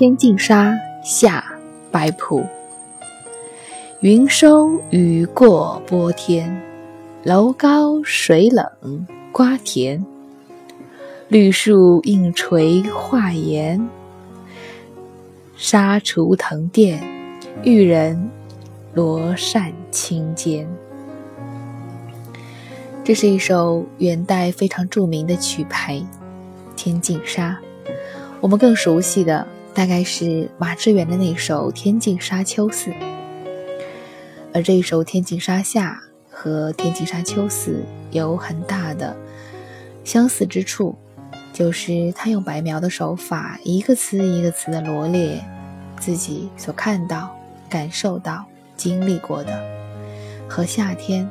天净沙·下白朴。云收雨过波天，楼高水冷瓜甜。绿树映垂画檐，纱厨藤垫，玉人罗扇轻肩。这是一首元代非常著名的曲牌《天净沙》，我们更熟悉的大概是马致远的那首《天净沙·秋思》。而这一首《天净沙·下》和《天净沙·秋思》有很大的相似之处，就是他用白描的手法，一个词一个词的罗列自己所看到、感受到、经历过的和夏天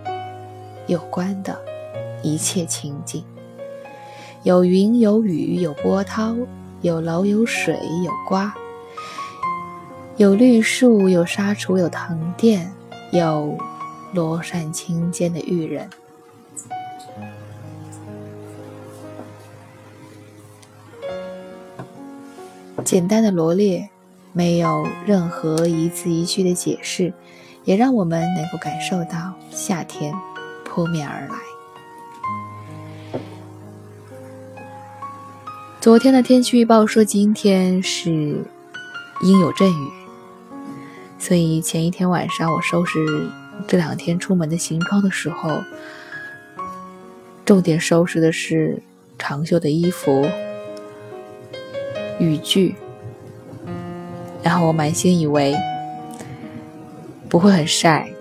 有关的一切情景，有云有雨有波涛，有楼有水有瓜，有绿树有沙橱有藤垫。有罗扇轻肩的玉人，简单的罗列，没有任何一字一句的解释，也让我们能够感受到夏天扑面而来。昨天的天气预报说今天是阴有阵雨。所以前一天晚上，我收拾这两天出门的行装的时候，重点收拾的是长袖的衣服、雨具。然后我满心以为不会很晒，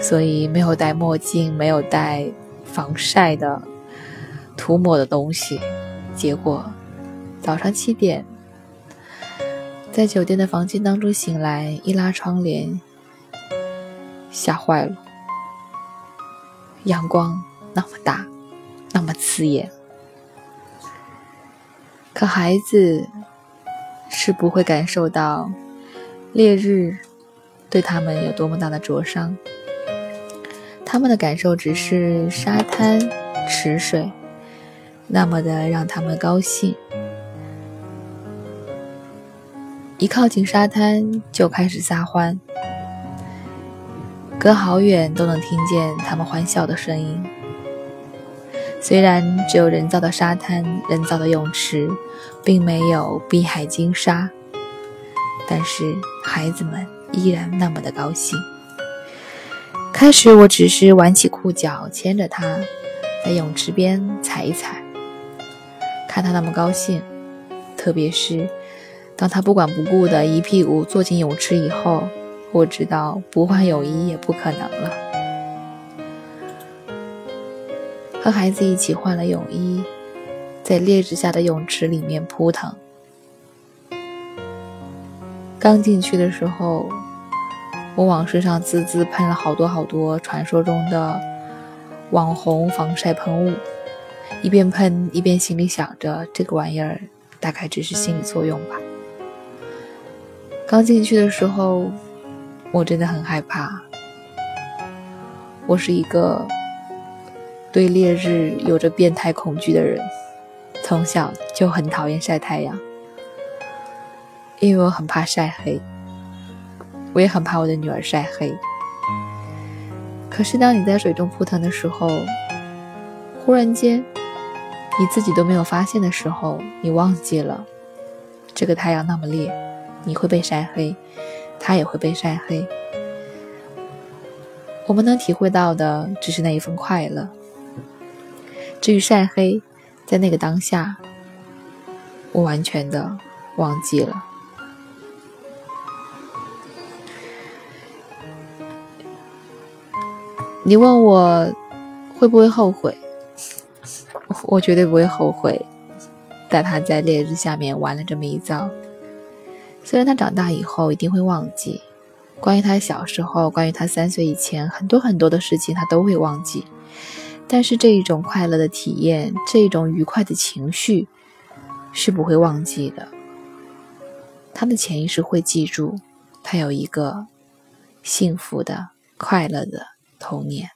所以没有戴墨镜，没有戴防晒的涂抹的东西。结果早上七点。在酒店的房间当中醒来，一拉窗帘，吓坏了。阳光那么大，那么刺眼，可孩子是不会感受到烈日对他们有多么大的灼伤。他们的感受只是沙滩、池水，那么的让他们高兴。一靠近沙滩就开始撒欢，隔好远都能听见他们欢笑的声音。虽然只有人造的沙滩、人造的泳池，并没有碧海金沙，但是孩子们依然那么的高兴。开始我只是挽起裤脚，牵着他，在泳池边踩一踩，看他那么高兴，特别是。当他不管不顾的一屁股坐进泳池以后，我知道不换泳衣也不可能了。和孩子一起换了泳衣，在烈日下的泳池里面扑腾。刚进去的时候，我往身上滋滋喷了好多好多传说中的网红防晒喷雾，一边喷一边心里想着这个玩意儿大概只是心理作用吧。刚进去的时候，我真的很害怕。我是一个对烈日有着变态恐惧的人，从小就很讨厌晒太阳，因为我很怕晒黑。我也很怕我的女儿晒黑。可是当你在水中扑腾的时候，忽然间你自己都没有发现的时候，你忘记了这个太阳那么烈。你会被晒黑，他也会被晒黑。我们能体会到的只是那一份快乐。至于晒黑，在那个当下，我完全的忘记了。你问我会不会后悔？我绝对不会后悔，带他在烈日下面玩了这么一遭。虽然他长大以后一定会忘记，关于他小时候，关于他三岁以前很多很多的事情，他都会忘记。但是这一种快乐的体验，这一种愉快的情绪，是不会忘记的。他的潜意识会记住，他有一个幸福的、快乐的童年。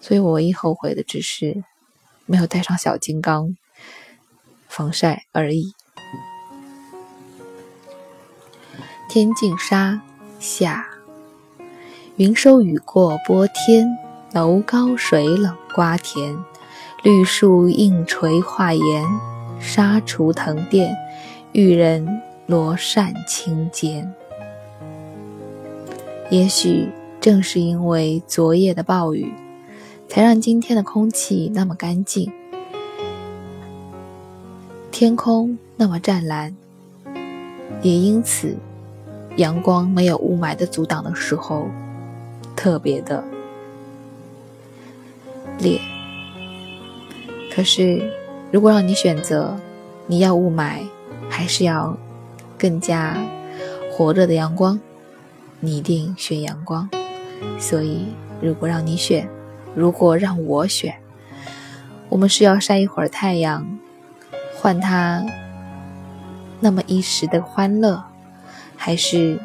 所以我唯一后悔的，只是没有带上小金刚防晒而已。天净沙下，云收雨过波天，楼高水冷瓜田，绿树映垂画檐，沙锄藤殿，玉人罗扇轻间。也许正是因为昨夜的暴雨，才让今天的空气那么干净，天空那么湛蓝，也因此。阳光没有雾霾的阻挡的时候，特别的烈。可是，如果让你选择，你要雾霾，还是要更加火热的阳光，你一定选阳光。所以，如果让你选，如果让我选，我们是要晒一会儿太阳，换它那么一时的欢乐。还是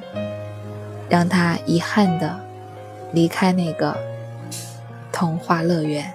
让他遗憾的离开那个童话乐园。